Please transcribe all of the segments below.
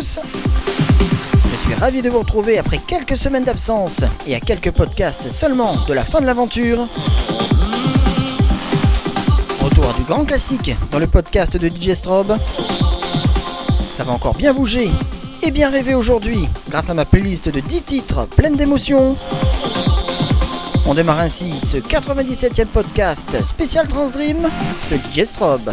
Je suis ravi de vous retrouver après quelques semaines d'absence et à quelques podcasts seulement de la fin de l'aventure. Retour du grand classique dans le podcast de DJ Strobe. Ça va encore bien bouger et bien rêver aujourd'hui grâce à ma playlist de 10 titres pleine d'émotions. On démarre ainsi ce 97e podcast spécial Transdream de DJ Strobe.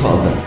De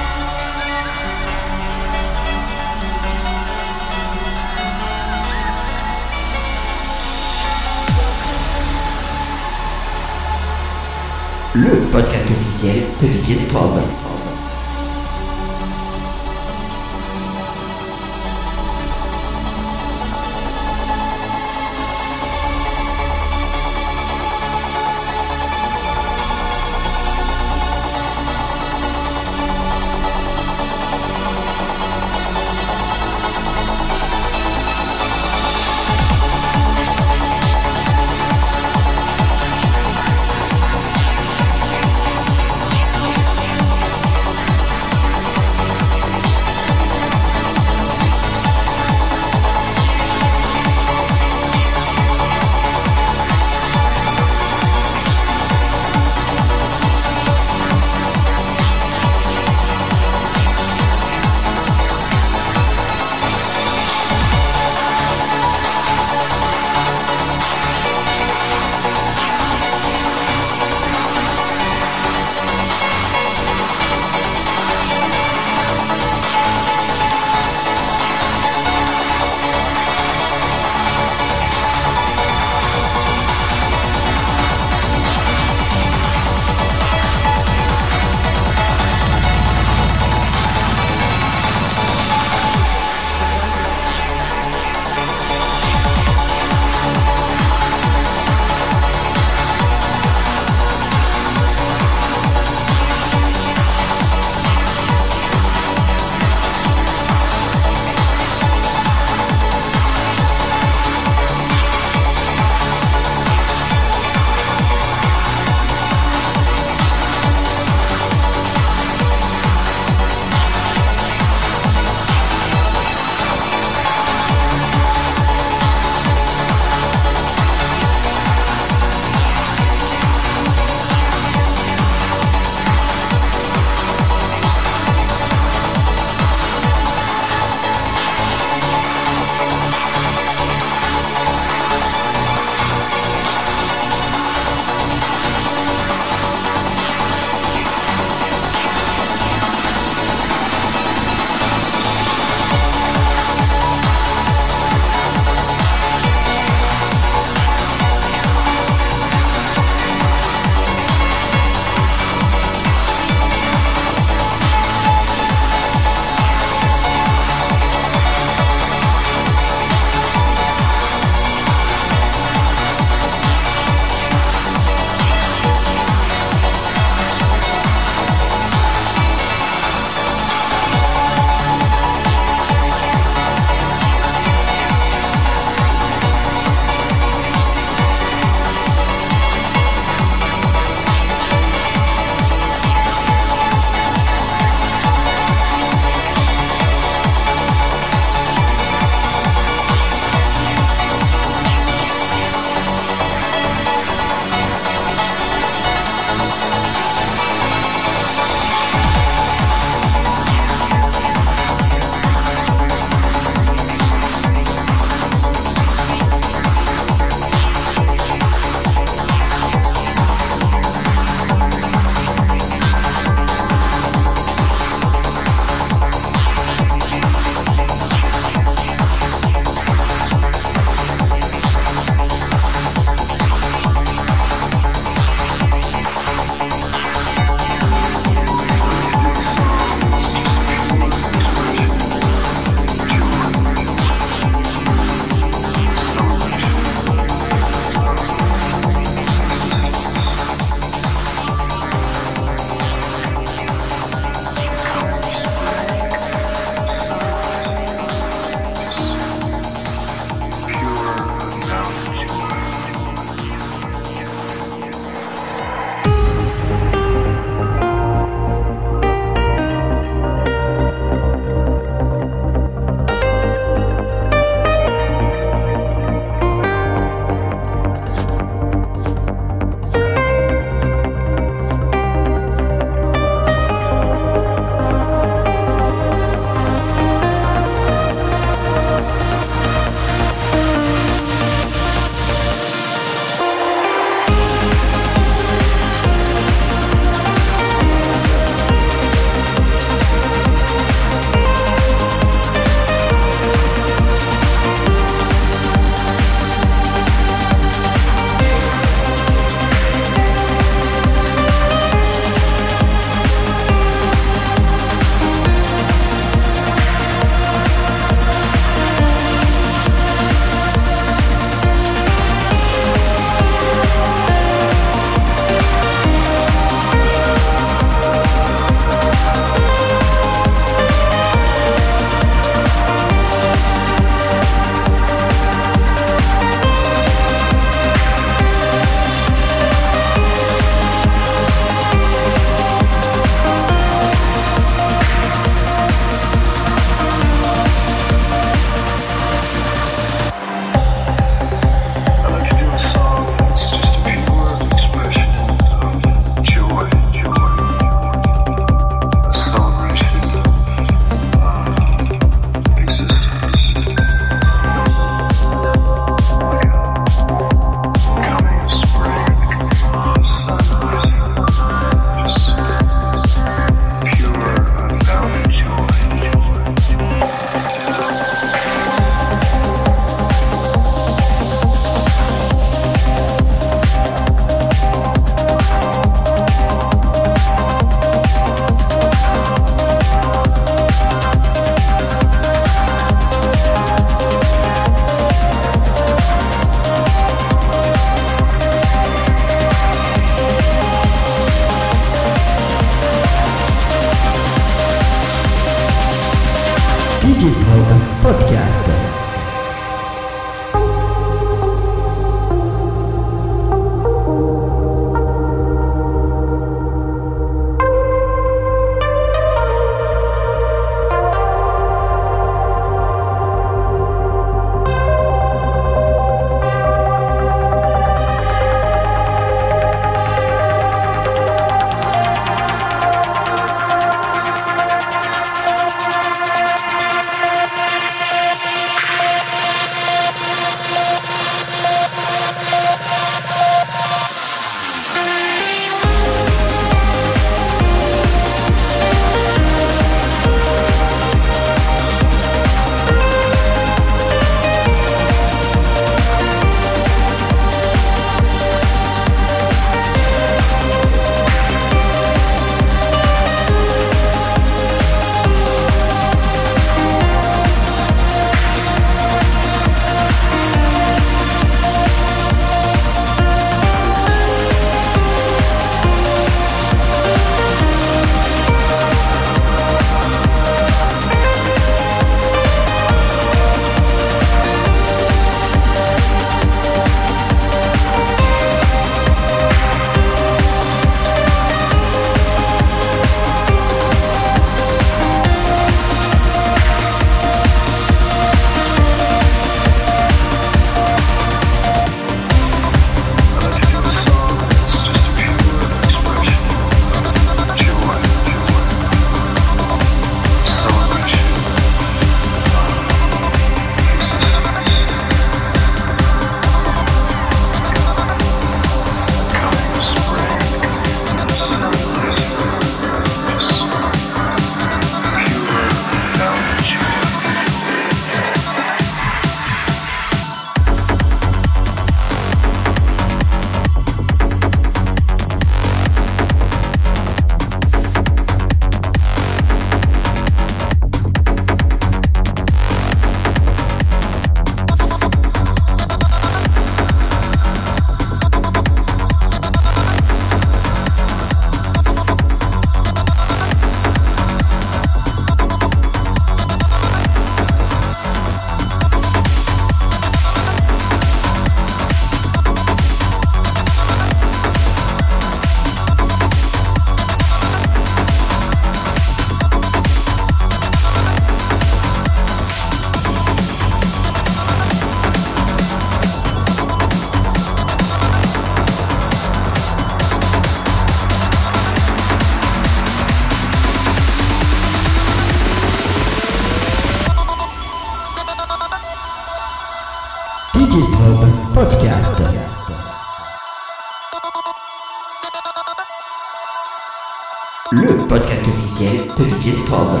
officiel de Digistrobe.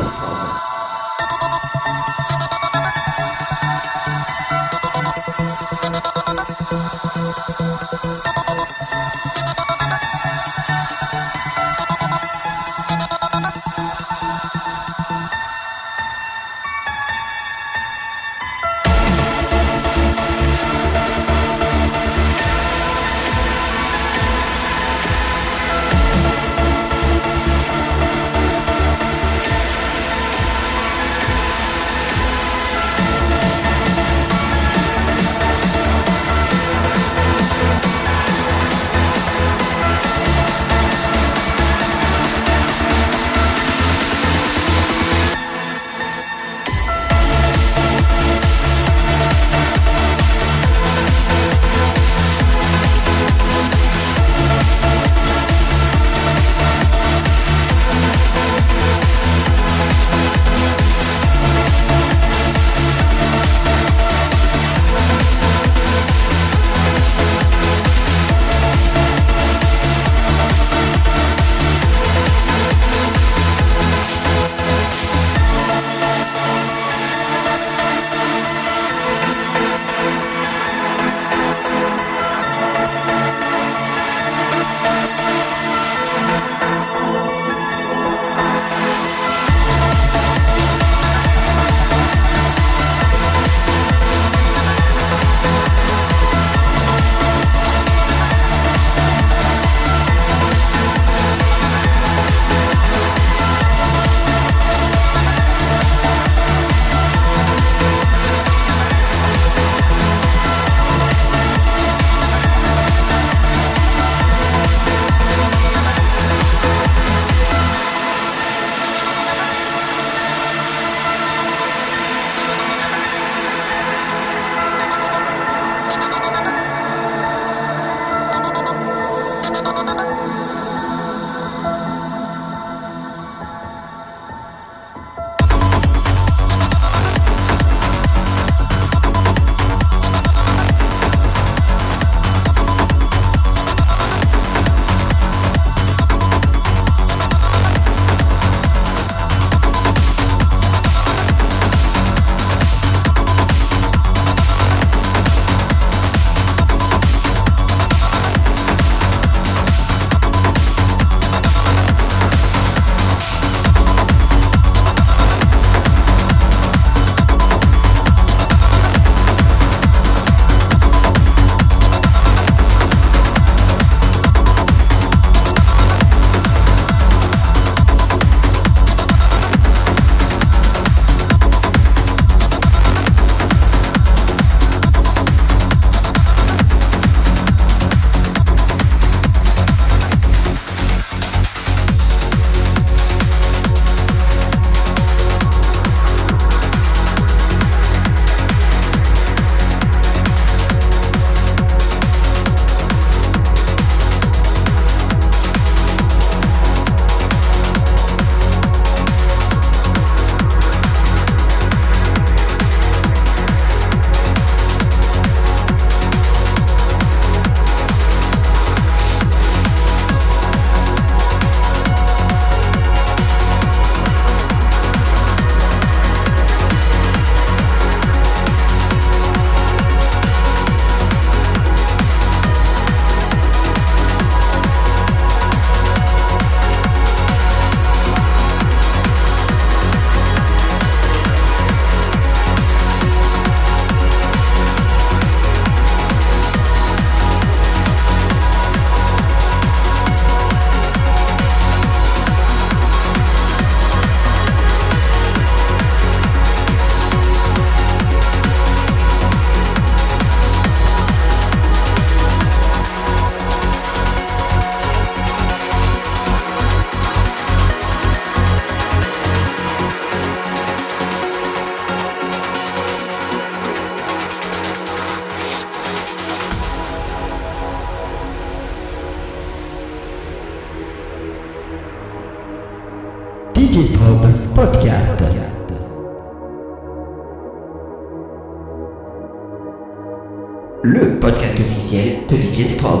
Officiel de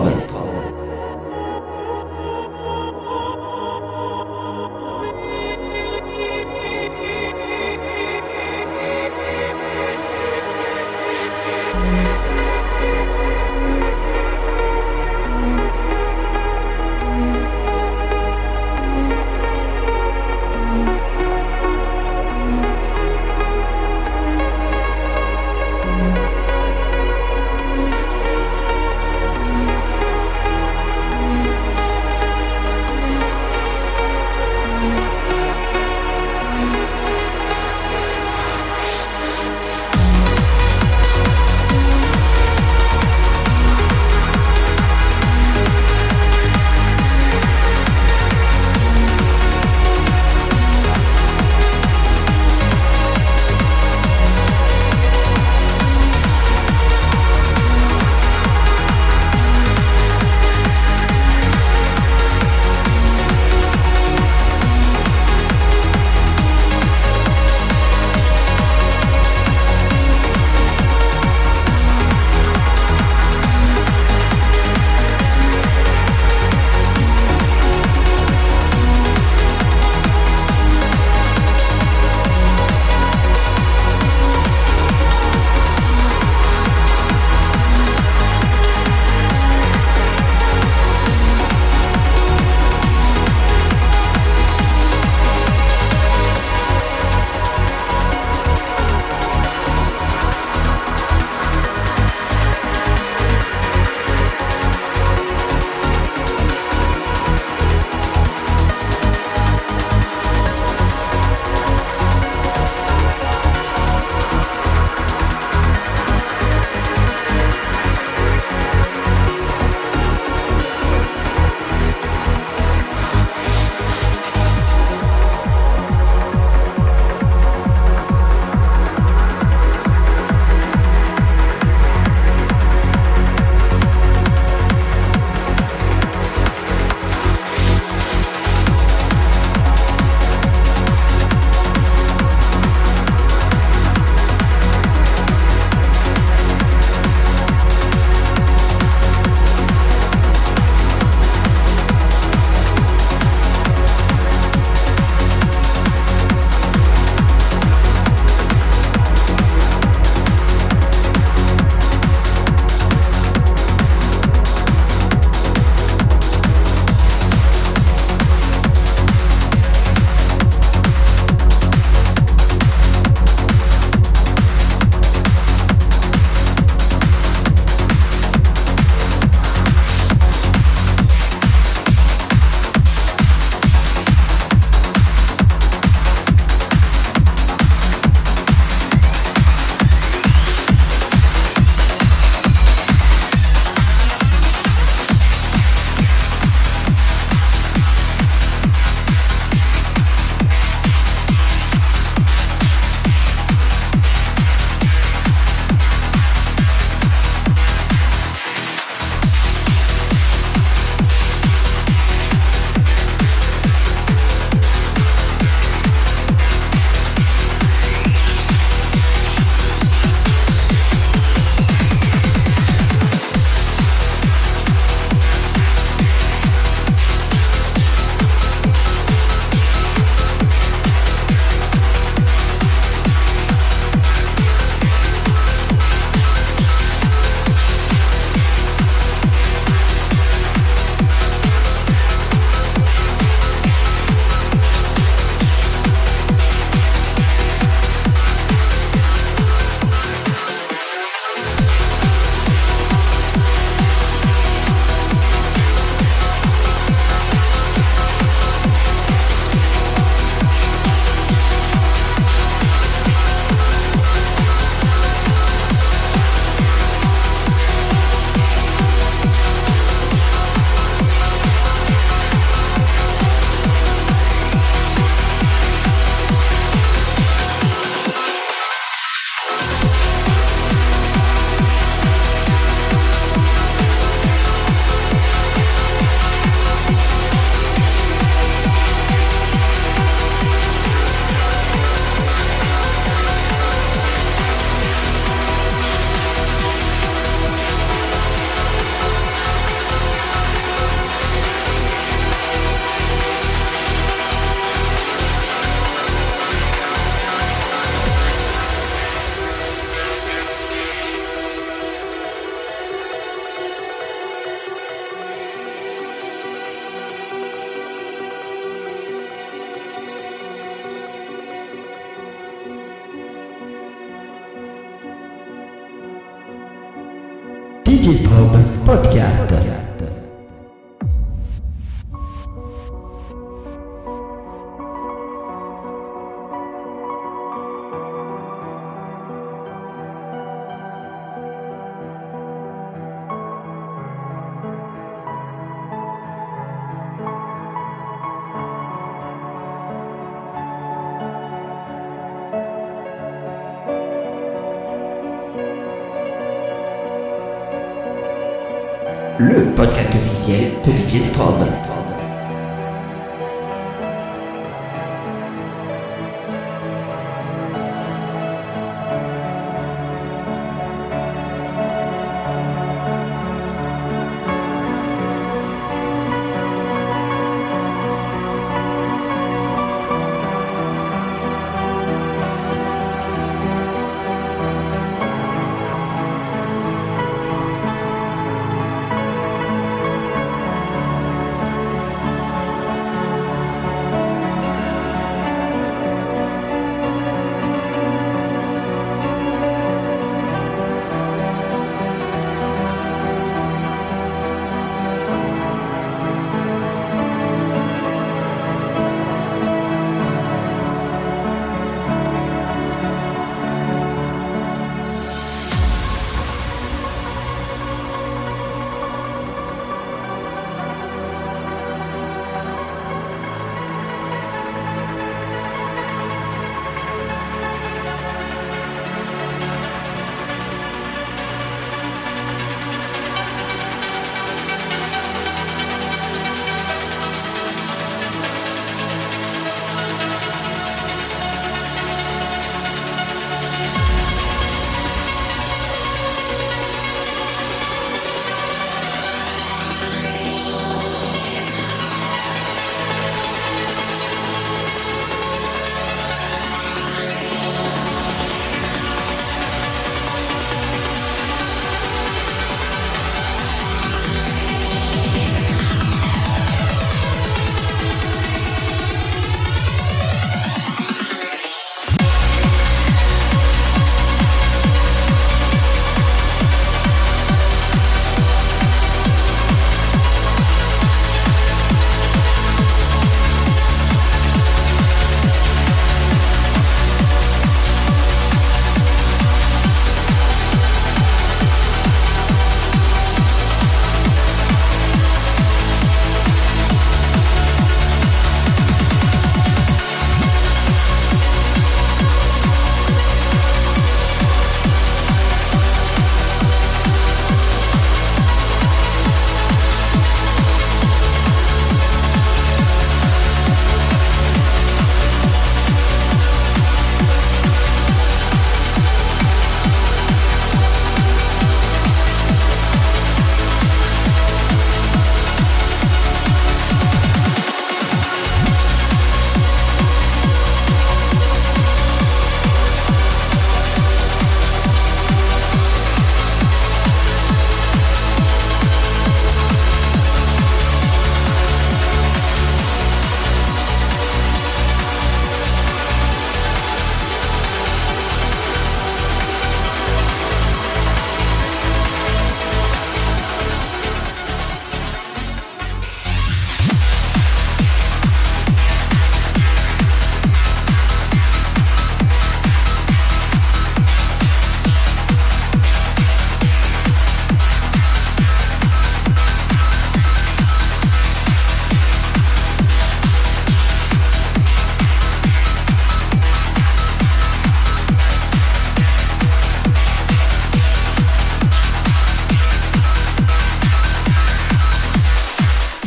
officiel de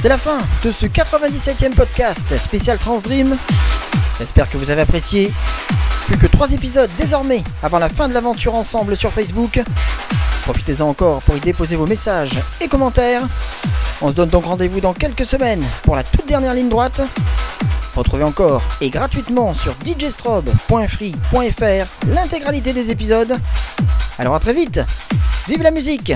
C'est la fin de ce 97e podcast spécial Transdream. J'espère que vous avez apprécié. Plus que 3 épisodes désormais avant la fin de l'aventure ensemble sur Facebook. Profitez-en encore pour y déposer vos messages et commentaires. On se donne donc rendez-vous dans quelques semaines pour la toute dernière ligne droite. Retrouvez encore et gratuitement sur djstrobe.free.fr l'intégralité des épisodes. Alors à très vite. Vive la musique